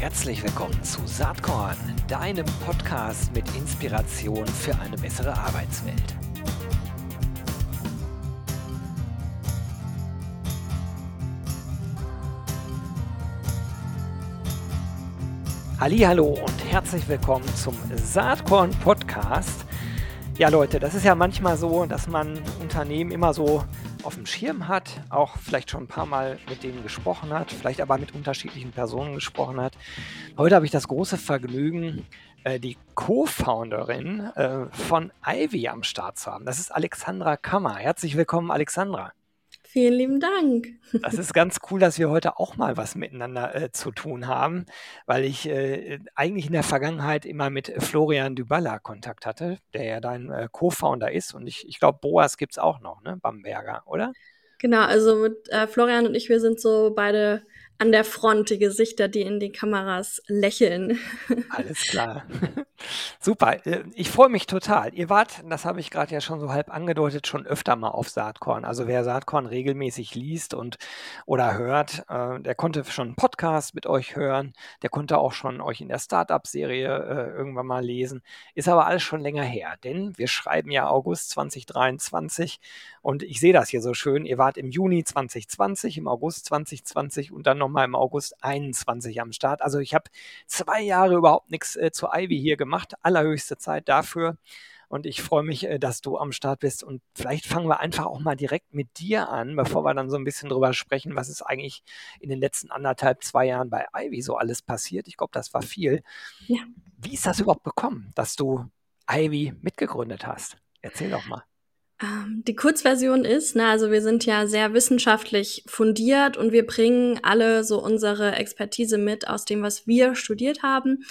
Herzlich willkommen zu Saatkorn, deinem Podcast mit Inspiration für eine bessere Arbeitswelt. Hallo und herzlich willkommen zum Saatkorn Podcast. Ja, Leute, das ist ja manchmal so, dass man Unternehmen immer so auf dem Schirm hat, auch vielleicht schon ein paar Mal mit denen gesprochen hat, vielleicht aber mit unterschiedlichen Personen gesprochen hat. Heute habe ich das große Vergnügen, äh, die Co-Founderin äh, von Ivy am Start zu haben. Das ist Alexandra Kammer. Herzlich willkommen, Alexandra. Vielen lieben Dank. Das ist ganz cool, dass wir heute auch mal was miteinander äh, zu tun haben, weil ich äh, eigentlich in der Vergangenheit immer mit Florian Dybala Kontakt hatte, der ja dein äh, Co-Founder ist. Und ich, ich glaube, Boas gibt es auch noch, ne? Bamberger, oder? Genau, also mit äh, Florian und ich, wir sind so beide an der Front die Gesichter, die in die Kameras lächeln. Alles klar. Super. Äh, ich freue mich total. Ihr wart, das habe ich gerade ja schon so halb angedeutet, schon öfter mal auf Saatkorn. Also wer Saatkorn regelmäßig liest und oder hört, äh, der konnte schon einen Podcast mit euch hören. Der konnte auch schon euch in der Startup-Serie äh, irgendwann mal lesen. Ist aber alles schon länger her, denn wir schreiben ja August 2023 und ich sehe das hier so schön. Ihr wart im Juni 2020, im August 2020 und dann nochmal im August 21 am Start. Also ich habe zwei Jahre überhaupt nichts äh, zu Ivy hier gemacht. Allerhöchste Zeit dafür. Und ich freue mich, äh, dass du am Start bist. Und vielleicht fangen wir einfach auch mal direkt mit dir an, bevor wir dann so ein bisschen drüber sprechen, was ist eigentlich in den letzten anderthalb, zwei Jahren bei Ivy so alles passiert. Ich glaube, das war viel. Ja. Wie ist das überhaupt bekommen, dass du Ivy mitgegründet hast? Erzähl doch mal. Ähm, die Kurzversion ist, na, also wir sind ja sehr wissenschaftlich fundiert und wir bringen alle so unsere Expertise mit aus dem, was wir studiert haben.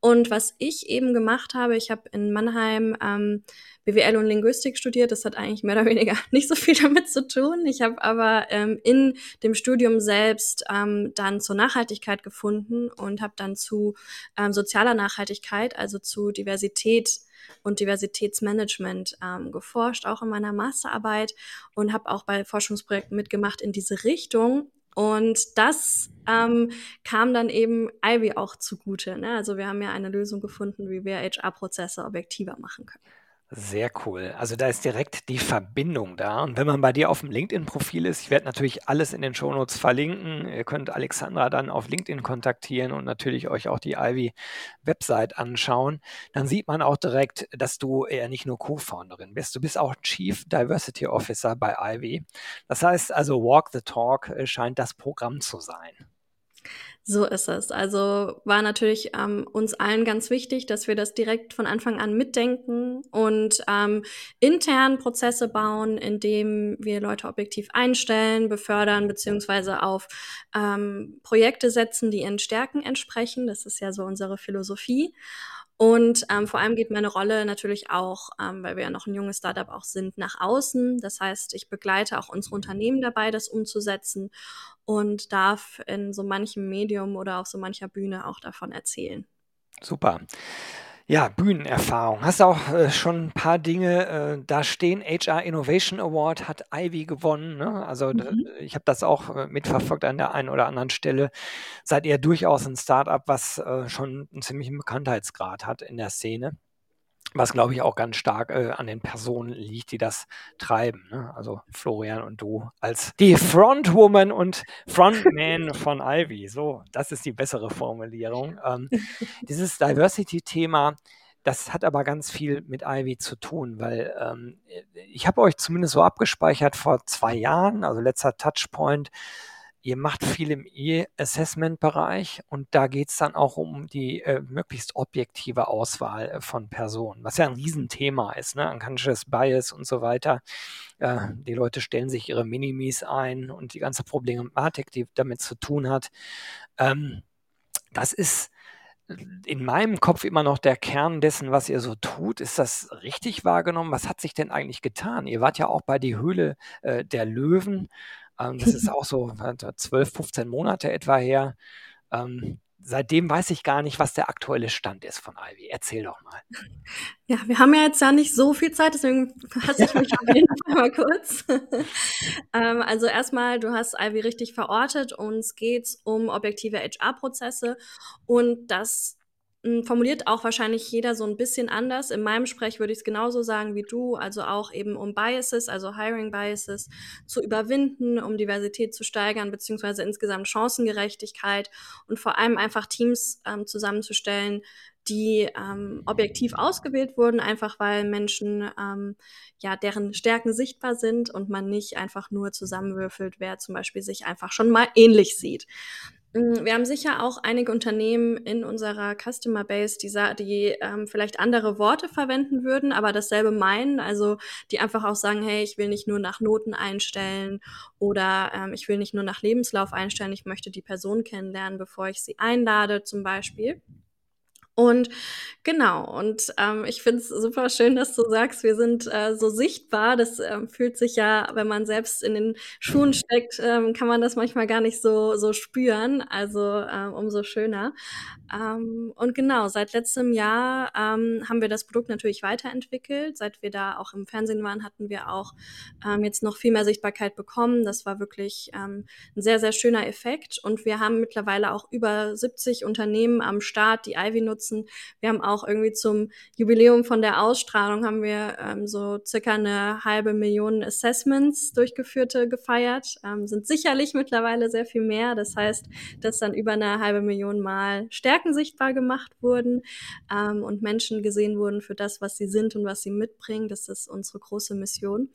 Und was ich eben gemacht habe, ich habe in Mannheim ähm, BWL und Linguistik studiert. Das hat eigentlich mehr oder weniger nicht so viel damit zu tun. Ich habe aber ähm, in dem Studium selbst ähm, dann zur Nachhaltigkeit gefunden und habe dann zu ähm, sozialer Nachhaltigkeit, also zu Diversität und Diversitätsmanagement ähm, geforscht, auch in meiner Masterarbeit und habe auch bei Forschungsprojekten mitgemacht in diese Richtung. Und das ähm, kam dann eben Ivy auch zugute. Ne? Also wir haben ja eine Lösung gefunden, wie wir HR-Prozesse objektiver machen können. Sehr cool. Also da ist direkt die Verbindung da. Und wenn man bei dir auf dem LinkedIn-Profil ist, ich werde natürlich alles in den Shownotes verlinken. Ihr könnt Alexandra dann auf LinkedIn kontaktieren und natürlich euch auch die Ivy-Website anschauen. Dann sieht man auch direkt, dass du eher nicht nur Co-Founderin bist. Du bist auch Chief Diversity Officer bei Ivy. Das heißt also, Walk the Talk äh, scheint das Programm zu sein. So ist es. Also war natürlich ähm, uns allen ganz wichtig, dass wir das direkt von Anfang an mitdenken und ähm, intern Prozesse bauen, indem wir Leute objektiv einstellen, befördern, beziehungsweise auf ähm, Projekte setzen, die ihren Stärken entsprechen. Das ist ja so unsere Philosophie. Und ähm, vor allem geht meine Rolle natürlich auch, ähm, weil wir ja noch ein junges Startup auch sind, nach außen. Das heißt, ich begleite auch unsere Unternehmen dabei, das umzusetzen und darf in so manchem Medium oder auf so mancher Bühne auch davon erzählen. Super. Ja, Bühnenerfahrung. Hast du auch äh, schon ein paar Dinge äh, da stehen? HR Innovation Award hat Ivy gewonnen. Ne? Also mhm. ich habe das auch äh, mitverfolgt an der einen oder anderen Stelle. Seid ihr durchaus ein Startup, was äh, schon einen ziemlichen Bekanntheitsgrad hat in der Szene? Was, glaube ich, auch ganz stark äh, an den Personen liegt, die das treiben. Ne? Also Florian und du als die Frontwoman und Frontman von Ivy. So, das ist die bessere Formulierung. Ähm, dieses Diversity-Thema, das hat aber ganz viel mit Ivy zu tun, weil ähm, ich habe euch zumindest so abgespeichert vor zwei Jahren, also letzter Touchpoint, Ihr macht viel im E-Assessment-Bereich und da geht es dann auch um die äh, möglichst objektive Auswahl äh, von Personen, was ja ein Riesenthema ist, ne? Unconscious Bias und so weiter. Äh, die Leute stellen sich ihre Minimis ein und die ganze Problematik, die damit zu tun hat. Ähm, das ist in meinem Kopf immer noch der Kern dessen, was ihr so tut. Ist das richtig wahrgenommen? Was hat sich denn eigentlich getan? Ihr wart ja auch bei die Höhle äh, der Löwen. Ähm, das ist auch so 12, 15 Monate etwa her. Ähm, seitdem weiß ich gar nicht, was der aktuelle Stand ist von Ivy. Erzähl doch mal. Ja, wir haben ja jetzt ja nicht so viel Zeit, deswegen fasse ich mich auf jeden Fall mal kurz. ähm, also erstmal, du hast Ivy richtig verortet. Uns geht's um objektive HR-Prozesse und das formuliert auch wahrscheinlich jeder so ein bisschen anders. In meinem Sprech würde ich es genauso sagen wie du, also auch eben um Biases, also Hiring Biases zu überwinden, um Diversität zu steigern, beziehungsweise insgesamt Chancengerechtigkeit und vor allem einfach Teams ähm, zusammenzustellen, die ähm, objektiv ausgewählt wurden, einfach weil Menschen ähm, ja deren Stärken sichtbar sind und man nicht einfach nur zusammenwürfelt, wer zum Beispiel sich einfach schon mal ähnlich sieht. Mm, wir haben sicher auch einige Unternehmen in unserer Customer Base, die, die ähm, vielleicht andere Worte verwenden würden, aber dasselbe meinen. Also die einfach auch sagen, hey, ich will nicht nur nach Noten einstellen oder ähm, ich will nicht nur nach Lebenslauf einstellen, ich möchte die Person kennenlernen, bevor ich sie einlade zum Beispiel. Und genau, und ähm, ich finde es super schön, dass du sagst, wir sind äh, so sichtbar. Das ähm, fühlt sich ja, wenn man selbst in den Schuhen steckt, ähm, kann man das manchmal gar nicht so, so spüren. Also ähm, umso schöner. Ähm, und genau, seit letztem Jahr ähm, haben wir das Produkt natürlich weiterentwickelt. Seit wir da auch im Fernsehen waren, hatten wir auch ähm, jetzt noch viel mehr Sichtbarkeit bekommen. Das war wirklich ähm, ein sehr, sehr schöner Effekt. Und wir haben mittlerweile auch über 70 Unternehmen am Start, die Ivy nutzen nutzen. Wir haben auch irgendwie zum Jubiläum von der Ausstrahlung haben wir ähm, so circa eine halbe Million Assessments durchgeführte gefeiert. Ähm, sind sicherlich mittlerweile sehr viel mehr. Das heißt, dass dann über eine halbe Million Mal Stärken sichtbar gemacht wurden ähm, und Menschen gesehen wurden für das, was sie sind und was sie mitbringen. Das ist unsere große Mission.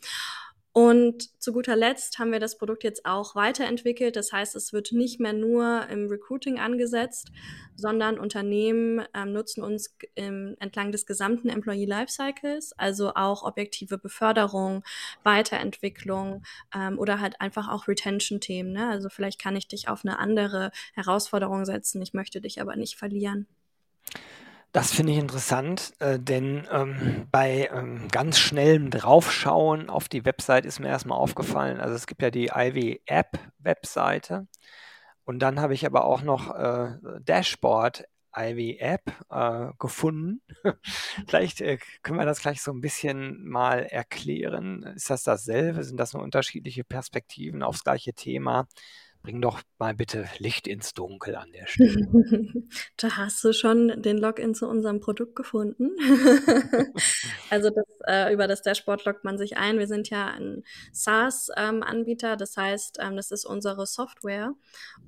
Und zu guter Letzt haben wir das Produkt jetzt auch weiterentwickelt. Das heißt, es wird nicht mehr nur im Recruiting angesetzt, sondern Unternehmen ähm, nutzen uns im, entlang des gesamten Employee Lifecycles, also auch objektive Beförderung, Weiterentwicklung ähm, oder halt einfach auch Retention-Themen. Ne? Also vielleicht kann ich dich auf eine andere Herausforderung setzen, ich möchte dich aber nicht verlieren. Das finde ich interessant, äh, denn ähm, bei ähm, ganz schnellem Draufschauen auf die Website ist mir erstmal aufgefallen, also es gibt ja die Ivy App Webseite und dann habe ich aber auch noch äh, Dashboard Ivy App äh, gefunden. Vielleicht können wir das gleich so ein bisschen mal erklären. Ist das dasselbe? Sind das nur unterschiedliche Perspektiven aufs gleiche Thema? Bring doch mal bitte Licht ins Dunkel an der Stelle. da hast du schon den Login zu unserem Produkt gefunden. also das, äh, über das Dashboard loggt man sich ein. Wir sind ja ein SaaS-Anbieter, ähm, das heißt, ähm, das ist unsere Software.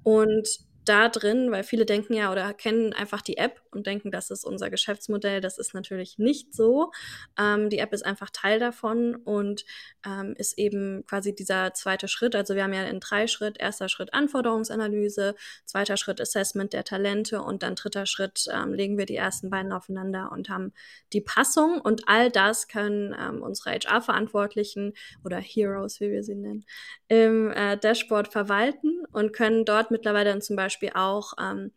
Und da drin, weil viele denken ja oder kennen einfach die App und denken, das ist unser Geschäftsmodell. Das ist natürlich nicht so. Ähm, die App ist einfach Teil davon und ähm, ist eben quasi dieser zweite Schritt. Also wir haben ja in drei Schritt. Erster Schritt Anforderungsanalyse, zweiter Schritt Assessment der Talente und dann dritter Schritt ähm, legen wir die ersten beiden aufeinander und haben die Passung. Und all das können ähm, unsere HR-Verantwortlichen oder Heroes, wie wir sie nennen, im äh, Dashboard verwalten und können dort mittlerweile dann zum Beispiel Beispiel auch ähm,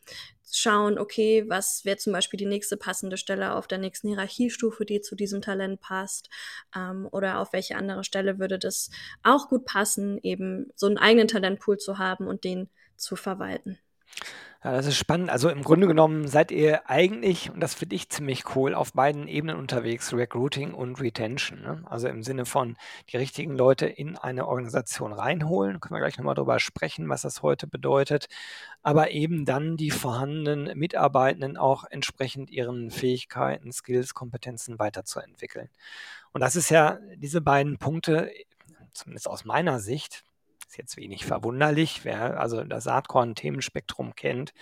schauen, okay, was wäre zum Beispiel die nächste passende Stelle auf der nächsten Hierarchiestufe, die zu diesem Talent passt, ähm, oder auf welche andere Stelle würde das auch gut passen, eben so einen eigenen Talentpool zu haben und den zu verwalten. Ja, das ist spannend. Also im Grunde genommen seid ihr eigentlich, und das finde ich ziemlich cool, auf beiden Ebenen unterwegs, Recruiting und Retention. Ne? Also im Sinne von die richtigen Leute in eine Organisation reinholen. Können wir gleich nochmal drüber sprechen, was das heute bedeutet. Aber eben dann die vorhandenen Mitarbeitenden auch entsprechend ihren Fähigkeiten, Skills, Kompetenzen weiterzuentwickeln. Und das ist ja diese beiden Punkte, zumindest aus meiner Sicht, ist jetzt wenig verwunderlich, wer also das Saatkorn-Themenspektrum kennt.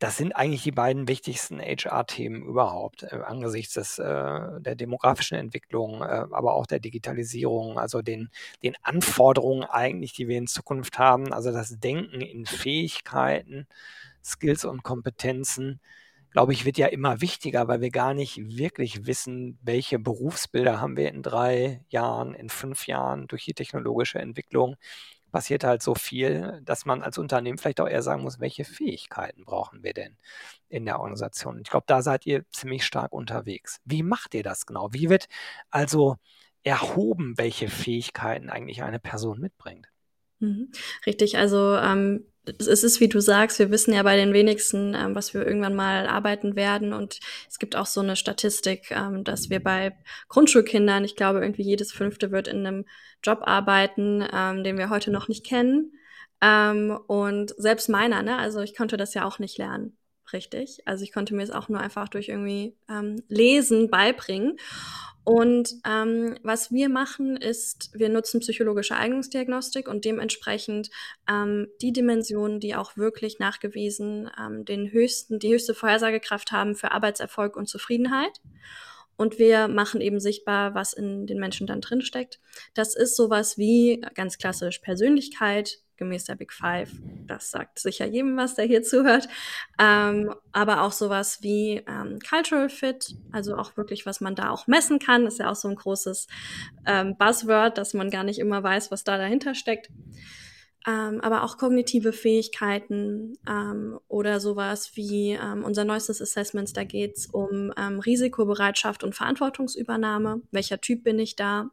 Das sind eigentlich die beiden wichtigsten HR-Themen überhaupt, äh, angesichts des, äh, der demografischen Entwicklung, äh, aber auch der Digitalisierung, also den, den Anforderungen eigentlich, die wir in Zukunft haben, also das Denken in Fähigkeiten, Skills und Kompetenzen, glaube ich, wird ja immer wichtiger, weil wir gar nicht wirklich wissen, welche Berufsbilder haben wir in drei Jahren, in fünf Jahren durch die technologische Entwicklung. Passiert halt so viel, dass man als Unternehmen vielleicht auch eher sagen muss, welche Fähigkeiten brauchen wir denn in der Organisation? Ich glaube, da seid ihr ziemlich stark unterwegs. Wie macht ihr das genau? Wie wird also erhoben, welche Fähigkeiten eigentlich eine Person mitbringt? Mhm. Richtig, also ähm, es ist, wie du sagst, wir wissen ja bei den wenigsten, ähm, was wir irgendwann mal arbeiten werden. Und es gibt auch so eine Statistik, ähm, dass wir bei Grundschulkindern, ich glaube, irgendwie jedes fünfte wird in einem Job arbeiten, ähm, den wir heute noch nicht kennen. Ähm, und selbst meiner, ne, also ich konnte das ja auch nicht lernen, richtig. Also ich konnte mir es auch nur einfach durch irgendwie ähm, Lesen beibringen. Und ähm, was wir machen, ist, wir nutzen psychologische Eignungsdiagnostik und dementsprechend ähm, die Dimensionen, die auch wirklich nachgewiesen ähm, den höchsten, die höchste Vorhersagekraft haben für Arbeitserfolg und Zufriedenheit. Und wir machen eben sichtbar, was in den Menschen dann drinsteckt. Das ist sowas wie ganz klassisch Persönlichkeit, gemäß der Big Five. Das sagt sicher jedem was, der hier zuhört. Ähm, aber auch sowas wie ähm, Cultural Fit, also auch wirklich, was man da auch messen kann. ist ja auch so ein großes ähm, Buzzword, dass man gar nicht immer weiß, was da dahinter steckt. Ähm, aber auch kognitive Fähigkeiten ähm, oder sowas wie ähm, unser neuestes Assessment, da geht's um ähm, Risikobereitschaft und Verantwortungsübernahme. Welcher Typ bin ich da?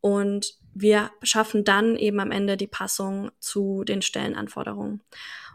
Und wir schaffen dann eben am Ende die Passung zu den Stellenanforderungen.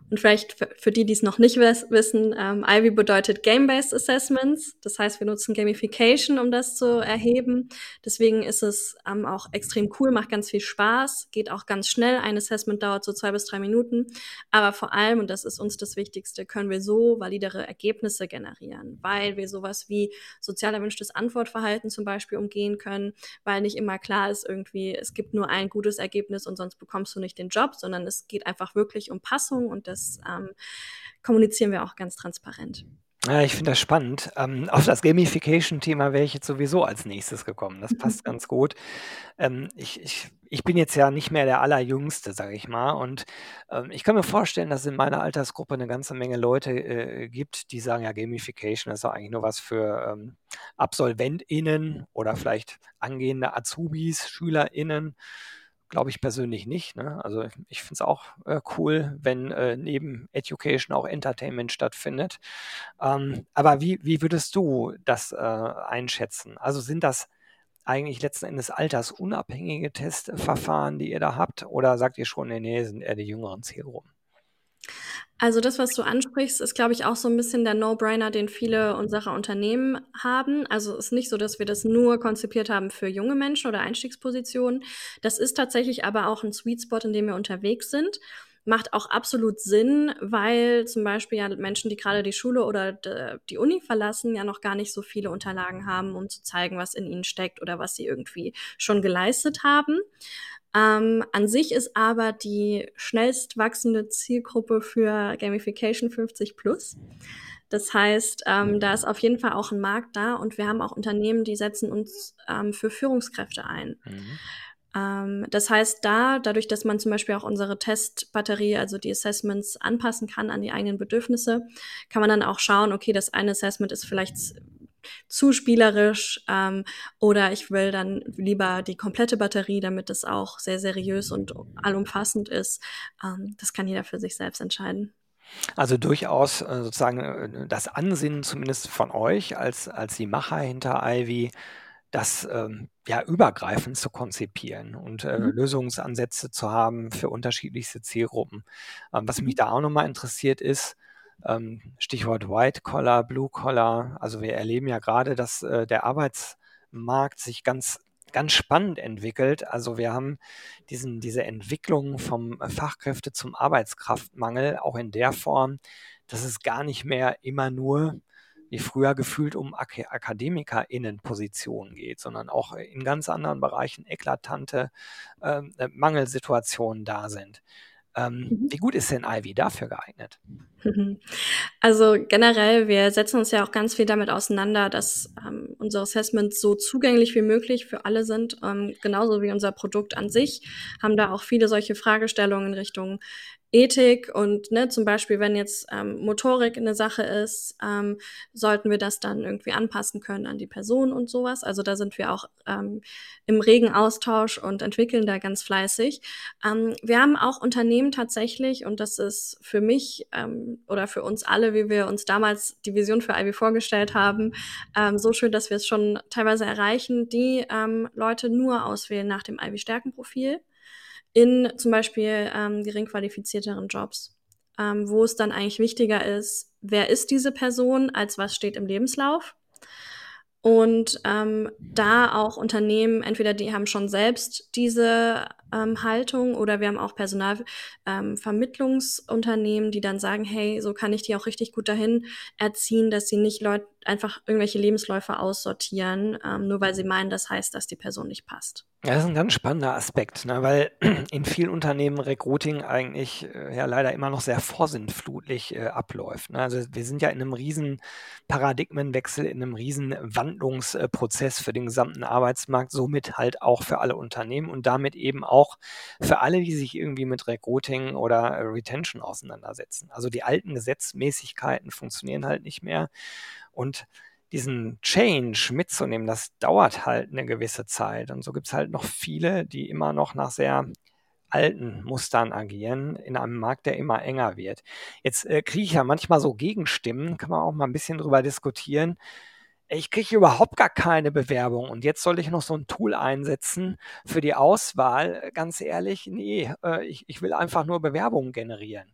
Und vielleicht für, die, die es noch nicht wissen, ähm, Ivy bedeutet Game-Based Assessments. Das heißt, wir nutzen Gamification, um das zu erheben. Deswegen ist es ähm, auch extrem cool, macht ganz viel Spaß, geht auch ganz schnell. Ein Assessment dauert so zwei bis drei Minuten. Aber vor allem, und das ist uns das Wichtigste, können wir so validere Ergebnisse generieren, weil wir sowas wie sozial erwünschtes Antwortverhalten zum Beispiel umgehen können, weil nicht immer klar ist irgendwie, es gibt nur ein gutes Ergebnis und sonst bekommst du nicht den Job, sondern es geht einfach wirklich um Passung und das das ähm, kommunizieren wir auch ganz transparent. Ja, ich finde das spannend. Ähm, auf das Gamification-Thema wäre ich jetzt sowieso als nächstes gekommen. Das passt ganz gut. Ähm, ich, ich, ich bin jetzt ja nicht mehr der Allerjüngste, sage ich mal. Und ähm, ich kann mir vorstellen, dass es in meiner Altersgruppe eine ganze Menge Leute äh, gibt, die sagen, ja, Gamification ist doch eigentlich nur was für ähm, AbsolventInnen oder vielleicht angehende Azubis, SchülerInnen. Glaube ich persönlich nicht. Ne? Also ich finde es auch äh, cool, wenn äh, neben Education auch Entertainment stattfindet. Ähm, aber wie, wie würdest du das äh, einschätzen? Also sind das eigentlich letzten Endes altersunabhängige Testverfahren, die ihr da habt? Oder sagt ihr schon, nee, nee, sind eher die jüngeren Zielgruppen? Also das, was du ansprichst, ist, glaube ich, auch so ein bisschen der No-Brainer, den viele unserer Unternehmen haben. Also es ist nicht so, dass wir das nur konzipiert haben für junge Menschen oder Einstiegspositionen. Das ist tatsächlich aber auch ein Sweet Spot, in dem wir unterwegs sind. Macht auch absolut Sinn, weil zum Beispiel ja Menschen, die gerade die Schule oder die Uni verlassen, ja noch gar nicht so viele Unterlagen haben, um zu zeigen, was in ihnen steckt oder was sie irgendwie schon geleistet haben. Ähm, an sich ist aber die schnellst wachsende Zielgruppe für Gamification 50 plus. Das heißt, ähm, da ist auf jeden Fall auch ein Markt da und wir haben auch Unternehmen, die setzen uns ähm, für Führungskräfte ein. Mhm. Ähm, das heißt, da, dadurch, dass man zum Beispiel auch unsere Testbatterie, also die Assessments anpassen kann an die eigenen Bedürfnisse, kann man dann auch schauen, okay, das eine Assessment ist vielleicht zu spielerisch ähm, oder ich will dann lieber die komplette Batterie, damit es auch sehr seriös und allumfassend ist. Ähm, das kann jeder für sich selbst entscheiden. Also durchaus äh, sozusagen äh, das Ansinnen zumindest von euch als, als die Macher hinter Ivy, das ähm, ja übergreifend zu konzipieren und äh, mhm. Lösungsansätze zu haben für unterschiedlichste Zielgruppen. Ähm, was mich mhm. da auch nochmal interessiert ist, Stichwort White Collar, Blue Collar. Also wir erleben ja gerade, dass äh, der Arbeitsmarkt sich ganz ganz spannend entwickelt. Also wir haben diesen, diese Entwicklung vom Fachkräfte zum Arbeitskraftmangel auch in der Form, dass es gar nicht mehr immer nur wie früher gefühlt um Ak AkademikerInnen-Positionen geht, sondern auch in ganz anderen Bereichen eklatante ähm, äh, Mangelsituationen da sind. Ähm, mhm. Wie gut ist denn Ivy dafür geeignet? Also generell, wir setzen uns ja auch ganz viel damit auseinander, dass ähm, unsere Assessments so zugänglich wie möglich für alle sind, ähm, genauso wie unser Produkt an sich, haben da auch viele solche Fragestellungen in Richtung Ethik und ne, zum Beispiel, wenn jetzt ähm, Motorik eine Sache ist, ähm, sollten wir das dann irgendwie anpassen können an die Person und sowas. Also da sind wir auch ähm, im regen Austausch und entwickeln da ganz fleißig. Ähm, wir haben auch Unternehmen tatsächlich, und das ist für mich ähm, oder für uns alle, wie wir uns damals die Vision für Ivy vorgestellt haben, ähm, so schön, dass wir es schon teilweise erreichen, die ähm, Leute nur auswählen nach dem Ivy-Stärkenprofil in zum Beispiel ähm, gering qualifizierteren Jobs, ähm, wo es dann eigentlich wichtiger ist, wer ist diese Person, als was steht im Lebenslauf. Und ähm, da auch Unternehmen, entweder die haben schon selbst diese ähm, Haltung oder wir haben auch Personalvermittlungsunternehmen, ähm, die dann sagen, hey, so kann ich die auch richtig gut dahin erziehen, dass sie nicht Leute einfach irgendwelche Lebensläufe aussortieren, ähm, nur weil sie meinen, das heißt, dass die Person nicht passt. Ja, das ist ein ganz spannender Aspekt, ne, weil in vielen Unternehmen Recruiting eigentlich äh, ja leider immer noch sehr vorsinnflutlich äh, abläuft. Ne? Also wir sind ja in einem riesen Paradigmenwechsel, in einem riesen Wandlungsprozess für den gesamten Arbeitsmarkt, somit halt auch für alle Unternehmen und damit eben auch für alle, die sich irgendwie mit Recruiting oder äh, Retention auseinandersetzen. Also die alten Gesetzmäßigkeiten funktionieren halt nicht mehr und diesen Change mitzunehmen, das dauert halt eine gewisse Zeit. Und so gibt es halt noch viele, die immer noch nach sehr alten Mustern agieren in einem Markt, der immer enger wird. Jetzt äh, kriege ich ja manchmal so Gegenstimmen, kann man auch mal ein bisschen drüber diskutieren. Ich kriege überhaupt gar keine Bewerbung und jetzt soll ich noch so ein Tool einsetzen für die Auswahl. Ganz ehrlich, nee, äh, ich, ich will einfach nur Bewerbungen generieren.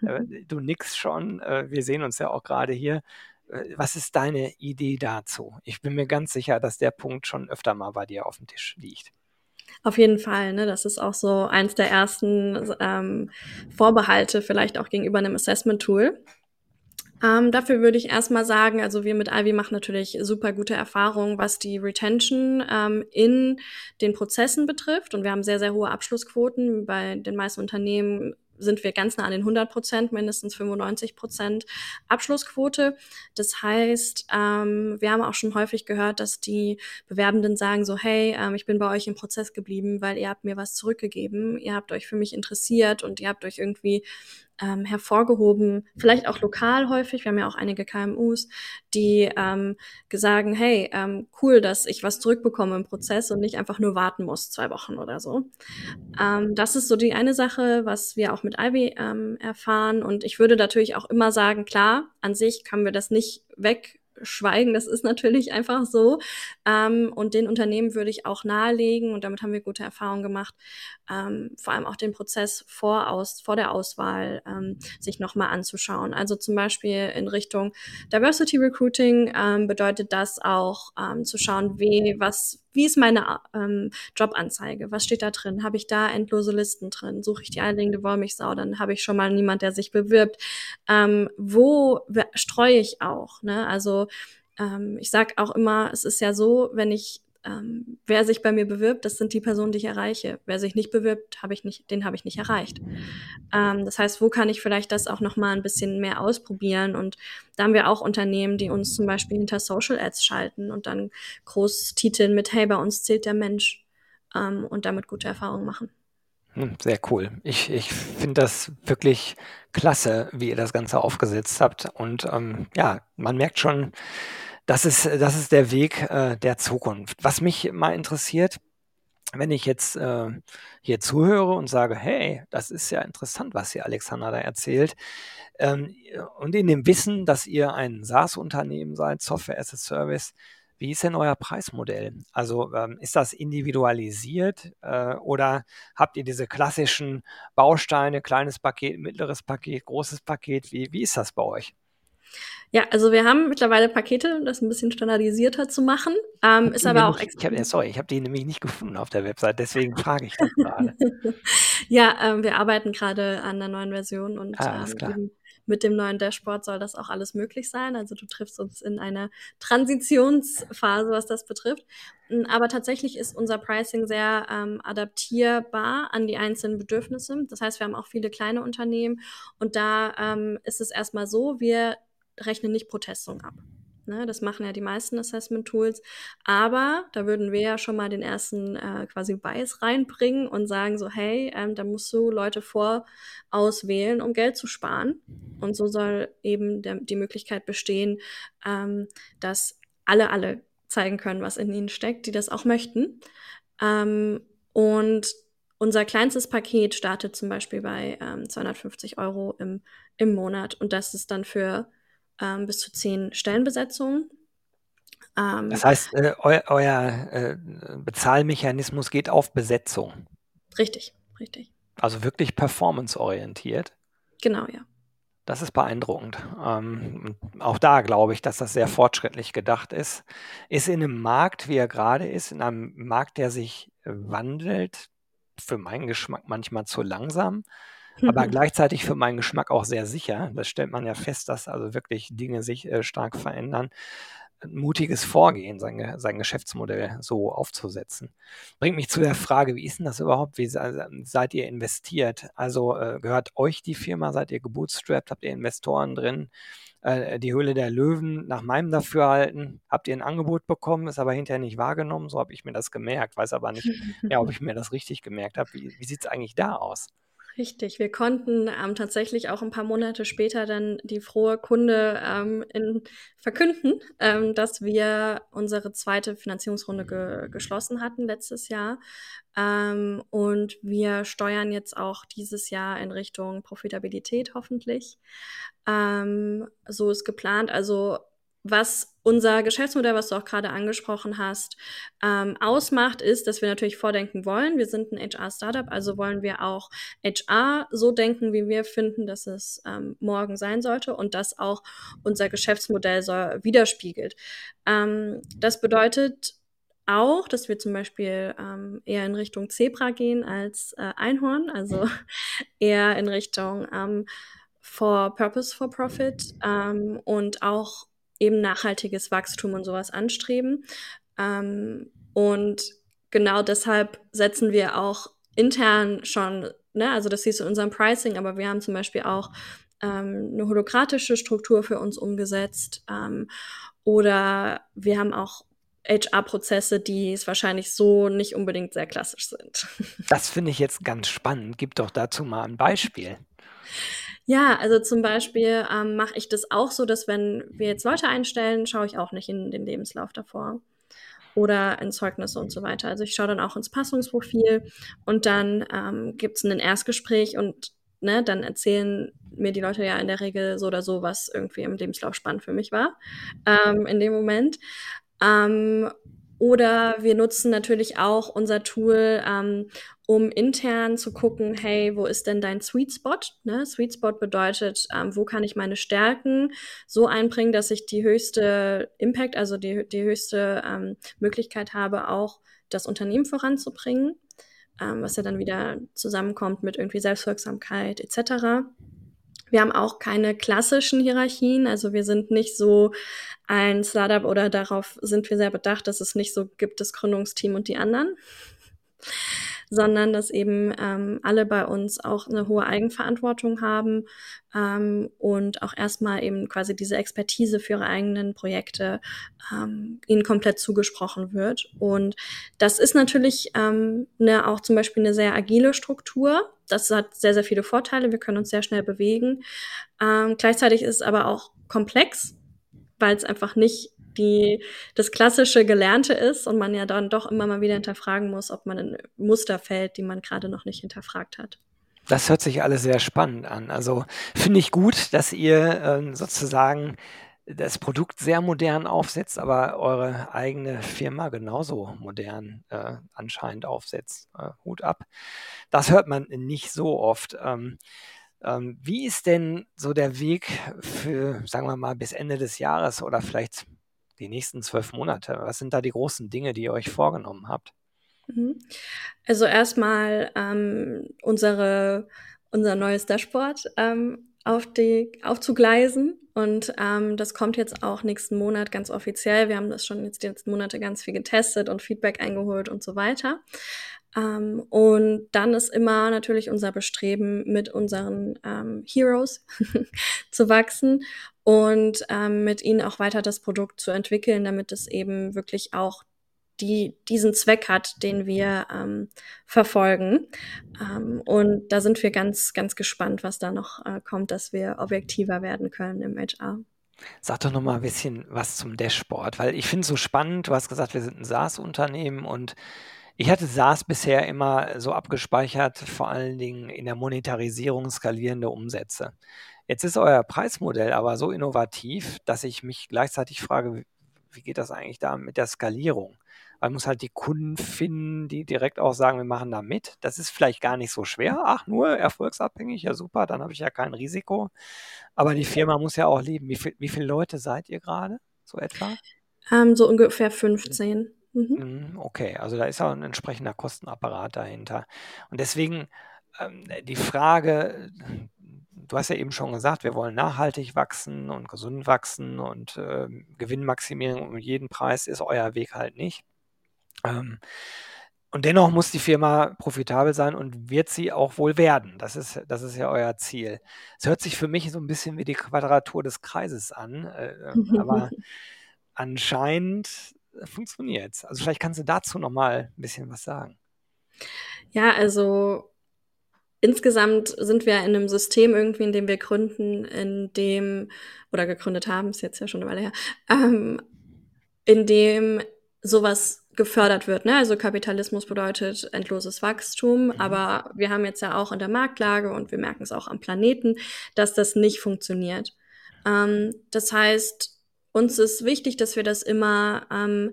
Äh, mhm. du nix schon, äh, wir sehen uns ja auch gerade hier. Was ist deine Idee dazu? Ich bin mir ganz sicher, dass der Punkt schon öfter mal bei dir auf dem Tisch liegt. Auf jeden Fall, ne? Das ist auch so eins der ersten ähm, Vorbehalte, vielleicht auch gegenüber einem Assessment-Tool. Ähm, dafür würde ich erstmal sagen, also wir mit Ivy machen natürlich super gute Erfahrungen, was die Retention ähm, in den Prozessen betrifft. Und wir haben sehr, sehr hohe Abschlussquoten. Bei den meisten Unternehmen sind wir ganz nah an den 100 Prozent, mindestens 95 Prozent Abschlussquote. Das heißt, ähm, wir haben auch schon häufig gehört, dass die Bewerbenden sagen so, hey, ähm, ich bin bei euch im Prozess geblieben, weil ihr habt mir was zurückgegeben, ihr habt euch für mich interessiert und ihr habt euch irgendwie ähm, hervorgehoben, vielleicht auch lokal häufig. Wir haben ja auch einige KMUs, die ähm, sagen, hey, ähm, cool, dass ich was zurückbekomme im Prozess und nicht einfach nur warten muss, zwei Wochen oder so. Ähm, das ist so die eine Sache, was wir auch mit Ivy ähm, erfahren. Und ich würde natürlich auch immer sagen, klar, an sich können wir das nicht weg schweigen. Das ist natürlich einfach so. Ähm, und den Unternehmen würde ich auch nahelegen, und damit haben wir gute Erfahrungen gemacht, ähm, vor allem auch den Prozess vor, aus, vor der Auswahl ähm, sich nochmal anzuschauen. Also zum Beispiel in Richtung Diversity Recruiting ähm, bedeutet das auch ähm, zu schauen, wie, was, wie ist meine ähm, Jobanzeige? Was steht da drin? Habe ich da endlose Listen drin? Suche ich die eierlegende Wollmilchsau? Dann habe ich schon mal niemand, der sich bewirbt. Ähm, wo streue ich auch? Ne? Also ähm, ich sage auch immer, es ist ja so, wenn ich ähm, wer sich bei mir bewirbt, das sind die Personen, die ich erreiche. Wer sich nicht bewirbt, habe ich nicht, den habe ich nicht erreicht. Ähm, das heißt, wo kann ich vielleicht das auch noch mal ein bisschen mehr ausprobieren? Und da haben wir auch Unternehmen, die uns zum Beispiel hinter Social Ads schalten und dann groß titeln mit Hey, bei uns zählt der Mensch ähm, und damit gute Erfahrungen machen. Hm, sehr cool. Ich, ich finde das wirklich klasse, wie ihr das Ganze aufgesetzt habt. Und ähm, ja, man merkt schon, das ist, das ist der Weg äh, der Zukunft. Was mich mal interessiert, wenn ich jetzt äh, hier zuhöre und sage, hey, das ist ja interessant, was hier Alexander da erzählt, ähm, und in dem Wissen, dass ihr ein SaaS-Unternehmen seid, Software as a Service, wie ist denn euer Preismodell? Also ähm, ist das individualisiert äh, oder habt ihr diese klassischen Bausteine, kleines Paket, mittleres Paket, großes Paket? Wie, wie ist das bei euch? Ja, also wir haben mittlerweile Pakete, das ein bisschen standardisierter zu machen. Ähm, ist aber auch nicht, ich hab, Sorry, ich habe die nämlich nicht gefunden auf der Website, deswegen frage ich das gerade. ja, ähm, wir arbeiten gerade an der neuen Version und ah, ähm, mit dem neuen Dashboard soll das auch alles möglich sein. Also du triffst uns in einer Transitionsphase, was das betrifft. Hm, aber tatsächlich ist unser Pricing sehr ähm, adaptierbar an die einzelnen Bedürfnisse. Das heißt, wir haben auch viele kleine Unternehmen und da ähm, ist es erstmal so, wir rechnen nicht pro Testung ab. Ne, das machen ja die meisten Assessment-Tools. Aber da würden wir ja schon mal den ersten äh, quasi Bias reinbringen und sagen so, hey, ähm, da musst du Leute vorauswählen, um Geld zu sparen. Und so soll eben der, die Möglichkeit bestehen, ähm, dass alle, alle zeigen können, was in ihnen steckt, die das auch möchten. Ähm, und unser kleinstes Paket startet zum Beispiel bei ähm, 250 Euro im, im Monat. Und das ist dann für ähm, bis zu zehn Stellenbesetzungen. Ähm, das heißt, äh, eu euer äh, Bezahlmechanismus geht auf Besetzung. Richtig, richtig. Also wirklich performanceorientiert? Genau, ja. Das ist beeindruckend. Ähm, auch da glaube ich, dass das sehr fortschrittlich gedacht ist. Ist in einem Markt, wie er gerade ist, in einem Markt, der sich wandelt, für meinen Geschmack manchmal zu langsam, aber gleichzeitig für meinen Geschmack auch sehr sicher. Das stellt man ja fest, dass also wirklich Dinge sich äh, stark verändern mutiges Vorgehen, sein, sein Geschäftsmodell so aufzusetzen. Bringt mich zu der Frage, wie ist denn das überhaupt? Wie seid ihr investiert? Also äh, gehört euch die Firma? Seid ihr gebootstrapped? Habt ihr Investoren drin? Äh, die Höhle der Löwen, nach meinem Dafürhalten, habt ihr ein Angebot bekommen, ist aber hinterher nicht wahrgenommen. So habe ich mir das gemerkt. Weiß aber nicht, ja, ob ich mir das richtig gemerkt habe. Wie, wie sieht es eigentlich da aus? Richtig, wir konnten ähm, tatsächlich auch ein paar Monate später dann die frohe Kunde ähm, in, verkünden, ähm, dass wir unsere zweite Finanzierungsrunde ge geschlossen hatten letztes Jahr. Ähm, und wir steuern jetzt auch dieses Jahr in Richtung Profitabilität hoffentlich. Ähm, so ist geplant. Also was unser Geschäftsmodell, was du auch gerade angesprochen hast, ähm, ausmacht, ist, dass wir natürlich vordenken wollen. Wir sind ein HR-Startup, also wollen wir auch HR so denken, wie wir finden, dass es ähm, morgen sein sollte und das auch unser Geschäftsmodell so widerspiegelt. Ähm, das bedeutet auch, dass wir zum Beispiel ähm, eher in Richtung Zebra gehen als äh, Einhorn, also eher in Richtung ähm, for Purpose, for Profit ähm, und auch eben nachhaltiges Wachstum und sowas anstreben. Ähm, und genau deshalb setzen wir auch intern schon, ne, also das siehst du in unserem Pricing, aber wir haben zum Beispiel auch ähm, eine holokratische Struktur für uns umgesetzt. Ähm, oder wir haben auch HR-Prozesse, die es wahrscheinlich so nicht unbedingt sehr klassisch sind. Das finde ich jetzt ganz spannend. Gib doch dazu mal ein Beispiel. Ja, also zum Beispiel ähm, mache ich das auch so, dass wenn wir jetzt Leute einstellen, schaue ich auch nicht in den Lebenslauf davor oder in Zeugnisse und so weiter. Also ich schaue dann auch ins Passungsprofil und dann ähm, gibt es ein Erstgespräch und ne, dann erzählen mir die Leute ja in der Regel so oder so, was irgendwie im Lebenslauf spannend für mich war ähm, in dem Moment. Ähm, oder wir nutzen natürlich auch unser Tool, ähm, um intern zu gucken, hey, wo ist denn dein Sweet Spot? Ne? Sweet Spot bedeutet, ähm, wo kann ich meine Stärken so einbringen, dass ich die höchste Impact, also die, die höchste ähm, Möglichkeit habe, auch das Unternehmen voranzubringen, ähm, was ja dann wieder zusammenkommt mit irgendwie Selbstwirksamkeit etc. Wir haben auch keine klassischen Hierarchien, also wir sind nicht so ein Startup oder darauf sind wir sehr bedacht, dass es nicht so gibt, das Gründungsteam und die anderen, sondern dass eben ähm, alle bei uns auch eine hohe Eigenverantwortung haben ähm, und auch erstmal eben quasi diese Expertise für ihre eigenen Projekte ähm, ihnen komplett zugesprochen wird. Und das ist natürlich ähm, eine, auch zum Beispiel eine sehr agile Struktur. Das hat sehr, sehr viele Vorteile. Wir können uns sehr schnell bewegen. Ähm, gleichzeitig ist es aber auch komplex weil es einfach nicht die, das klassische Gelernte ist und man ja dann doch immer mal wieder hinterfragen muss, ob man in Muster fällt, die man gerade noch nicht hinterfragt hat. Das hört sich alles sehr spannend an. Also finde ich gut, dass ihr äh, sozusagen das Produkt sehr modern aufsetzt, aber eure eigene Firma genauso modern äh, anscheinend aufsetzt. Äh, Hut ab. Das hört man nicht so oft. Ähm, ähm, wie ist denn so der Weg für, sagen wir mal, bis Ende des Jahres oder vielleicht die nächsten zwölf Monate? Was sind da die großen Dinge, die ihr euch vorgenommen habt? Mhm. Also erstmal ähm, unsere, unser neues Dashboard ähm, auf die, aufzugleisen. Und ähm, das kommt jetzt auch nächsten Monat ganz offiziell. Wir haben das schon jetzt die letzten Monate ganz viel getestet und Feedback eingeholt und so weiter. Ähm, und dann ist immer natürlich unser Bestreben, mit unseren ähm, Heroes zu wachsen und ähm, mit ihnen auch weiter das Produkt zu entwickeln, damit es eben wirklich auch die diesen Zweck hat, den wir ähm, verfolgen. Ähm, und da sind wir ganz, ganz gespannt, was da noch äh, kommt, dass wir objektiver werden können im HR. Sag doch noch mal ein bisschen was zum Dashboard, weil ich finde es so spannend. Du hast gesagt, wir sind ein SaaS-Unternehmen und ich hatte SaaS bisher immer so abgespeichert, vor allen Dingen in der Monetarisierung skalierende Umsätze. Jetzt ist euer Preismodell aber so innovativ, dass ich mich gleichzeitig frage, wie geht das eigentlich da mit der Skalierung? Man muss halt die Kunden finden, die direkt auch sagen, wir machen da mit. Das ist vielleicht gar nicht so schwer. Ach, nur erfolgsabhängig, ja super, dann habe ich ja kein Risiko. Aber die Firma muss ja auch leben. Wie, viel, wie viele Leute seid ihr gerade, so etwa? Ähm, so ungefähr 15. Mhm. mhm. Okay, also da ist auch ein entsprechender Kostenapparat dahinter. Und deswegen ähm, die Frage, du hast ja eben schon gesagt, wir wollen nachhaltig wachsen und gesund wachsen und äh, Gewinnmaximierung um jeden Preis ist euer Weg halt nicht. Ähm, und dennoch muss die Firma profitabel sein und wird sie auch wohl werden. Das ist, das ist ja euer Ziel. Es hört sich für mich so ein bisschen wie die Quadratur des Kreises an, äh, aber anscheinend funktioniert. Also vielleicht kannst du dazu noch mal ein bisschen was sagen. Ja, also insgesamt sind wir in einem System irgendwie, in dem wir gründen, in dem, oder gegründet haben, ist jetzt ja schon eine Weile her, ähm, in dem sowas gefördert wird. Ne? Also Kapitalismus bedeutet endloses Wachstum, mhm. aber wir haben jetzt ja auch in der Marktlage und wir merken es auch am Planeten, dass das nicht funktioniert. Ähm, das heißt, uns ist wichtig, dass wir das immer, ähm,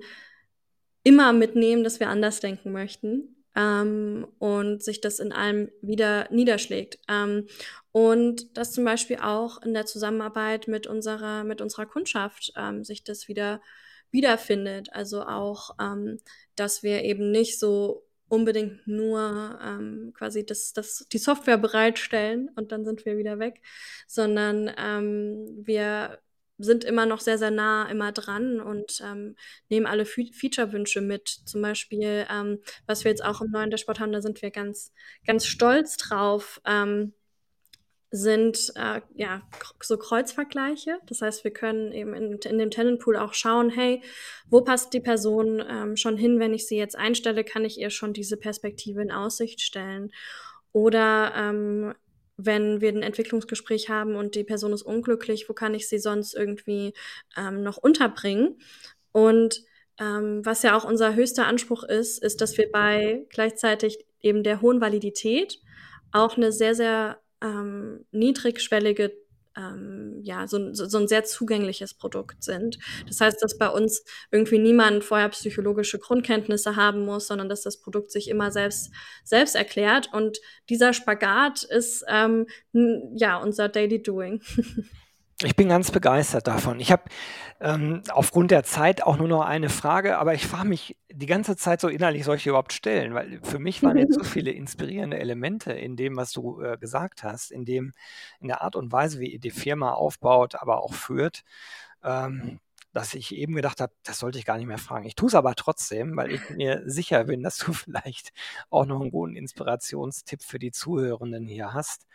immer mitnehmen, dass wir anders denken möchten ähm, und sich das in allem wieder niederschlägt. Ähm, und dass zum Beispiel auch in der Zusammenarbeit mit unserer, mit unserer Kundschaft ähm, sich das wieder wiederfindet. Also auch, ähm, dass wir eben nicht so unbedingt nur ähm, quasi das, das, die Software bereitstellen und dann sind wir wieder weg, sondern ähm, wir sind immer noch sehr, sehr nah immer dran und ähm, nehmen alle Fe Feature-Wünsche mit. Zum Beispiel, ähm, was wir jetzt auch im neuen Dashboard haben, da sind wir ganz, ganz stolz drauf. Ähm, sind äh, ja so Kreuzvergleiche. Das heißt, wir können eben in, in dem Talentpool auch schauen, hey, wo passt die Person ähm, schon hin, wenn ich sie jetzt einstelle, kann ich ihr schon diese Perspektive in Aussicht stellen. Oder ähm, wenn wir ein Entwicklungsgespräch haben und die Person ist unglücklich, wo kann ich sie sonst irgendwie ähm, noch unterbringen? Und ähm, was ja auch unser höchster Anspruch ist, ist, dass wir bei gleichzeitig eben der hohen Validität auch eine sehr, sehr ähm, niedrigschwellige ähm, ja, so, so, ein sehr zugängliches Produkt sind. Das heißt, dass bei uns irgendwie niemand vorher psychologische Grundkenntnisse haben muss, sondern dass das Produkt sich immer selbst, selbst erklärt. Und dieser Spagat ist ähm, ja unser Daily Doing. Ich bin ganz begeistert davon. Ich habe ähm, aufgrund der Zeit auch nur noch eine Frage, aber ich frage mich die ganze Zeit so innerlich, soll ich die überhaupt stellen? Weil für mich waren jetzt so viele inspirierende Elemente in dem, was du äh, gesagt hast, in dem, in der Art und Weise, wie ihr die Firma aufbaut, aber auch führt. Ähm, dass ich eben gedacht habe, das sollte ich gar nicht mehr fragen. Ich tue es aber trotzdem, weil ich mir sicher bin, dass du vielleicht auch noch einen guten Inspirationstipp für die Zuhörenden hier hast.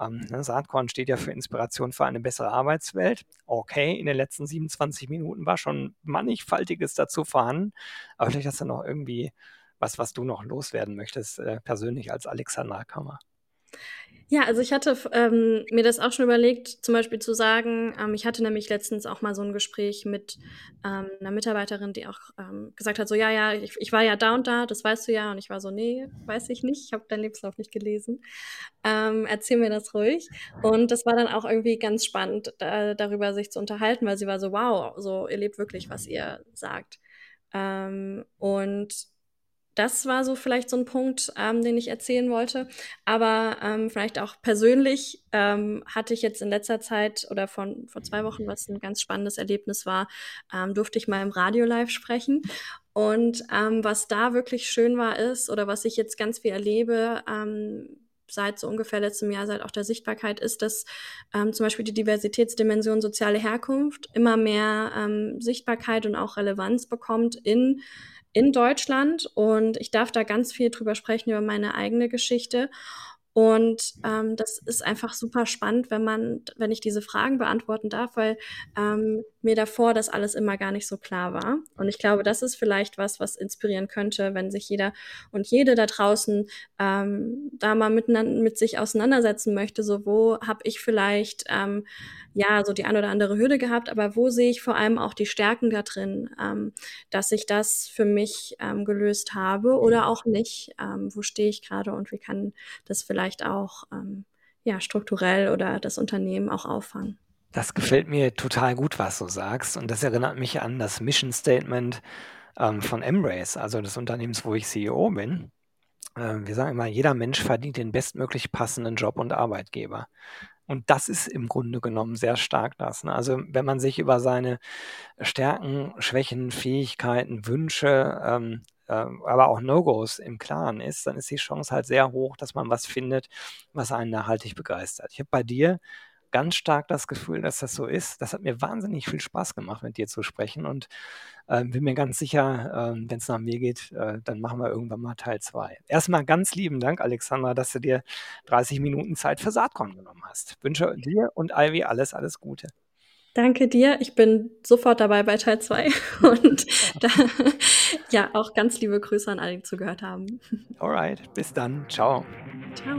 Ähm, ne, Saatkorn steht ja für Inspiration für eine bessere Arbeitswelt. Okay, in den letzten 27 Minuten war schon mannigfaltiges dazu vorhanden, aber vielleicht hast du noch irgendwie was, was du noch loswerden möchtest, äh, persönlich als Alexandra Kammer. Ja, also ich hatte ähm, mir das auch schon überlegt, zum Beispiel zu sagen, ähm, ich hatte nämlich letztens auch mal so ein Gespräch mit ähm, einer Mitarbeiterin, die auch ähm, gesagt hat, so ja, ja, ich, ich, war ja da und da, das weißt du ja. Und ich war so, nee, weiß ich nicht, ich habe deinen Lebenslauf nicht gelesen. Ähm, erzähl mir das ruhig. Und das war dann auch irgendwie ganz spannend, da, darüber sich zu unterhalten, weil sie war so, wow, so ihr lebt wirklich, was ihr sagt. Ähm, und das war so vielleicht so ein Punkt, ähm, den ich erzählen wollte. Aber ähm, vielleicht auch persönlich ähm, hatte ich jetzt in letzter Zeit oder von vor zwei Wochen, was ein ganz spannendes Erlebnis war, ähm, durfte ich mal im Radio live sprechen. Und ähm, was da wirklich schön war, ist, oder was ich jetzt ganz viel erlebe, ähm, seit so ungefähr letztem Jahr, seit auch der Sichtbarkeit, ist, dass ähm, zum Beispiel die Diversitätsdimension soziale Herkunft immer mehr ähm, Sichtbarkeit und auch Relevanz bekommt in in Deutschland und ich darf da ganz viel drüber sprechen, über meine eigene Geschichte. Und ähm, das ist einfach super spannend, wenn man, wenn ich diese Fragen beantworten darf, weil ähm, mir davor das alles immer gar nicht so klar war. Und ich glaube, das ist vielleicht was, was inspirieren könnte, wenn sich jeder und jede da draußen ähm, da mal miteinander mit sich auseinandersetzen möchte. So, wo habe ich vielleicht ähm, ja so die ein oder andere Hürde gehabt, aber wo sehe ich vor allem auch die Stärken da drin, ähm, dass ich das für mich ähm, gelöst habe oder auch nicht. Ähm, wo stehe ich gerade und wie kann das vielleicht auch ähm, ja strukturell oder das Unternehmen auch auffangen? Das gefällt mir total gut, was du sagst. Und das erinnert mich an das Mission Statement ähm, von Embrace, also des Unternehmens, wo ich CEO bin. Äh, wir sagen immer, jeder Mensch verdient den bestmöglich passenden Job und Arbeitgeber. Und das ist im Grunde genommen sehr stark das. Ne? Also wenn man sich über seine Stärken, Schwächen, Fähigkeiten, Wünsche, ähm, äh, aber auch No-Gos im Klaren ist, dann ist die Chance halt sehr hoch, dass man was findet, was einen nachhaltig begeistert. Ich habe bei dir ganz stark das Gefühl, dass das so ist. Das hat mir wahnsinnig viel Spaß gemacht, mit dir zu sprechen und äh, bin mir ganz sicher, äh, wenn es nach mir geht, äh, dann machen wir irgendwann mal Teil 2. Erstmal ganz lieben Dank, Alexandra, dass du dir 30 Minuten Zeit für Saatkorn genommen hast. Wünsche dir und Ivy alles, alles Gute. Danke dir. Ich bin sofort dabei bei Teil 2 und da, ja, auch ganz liebe Grüße an alle, die zugehört haben. Alright, bis dann. Ciao. Ciao.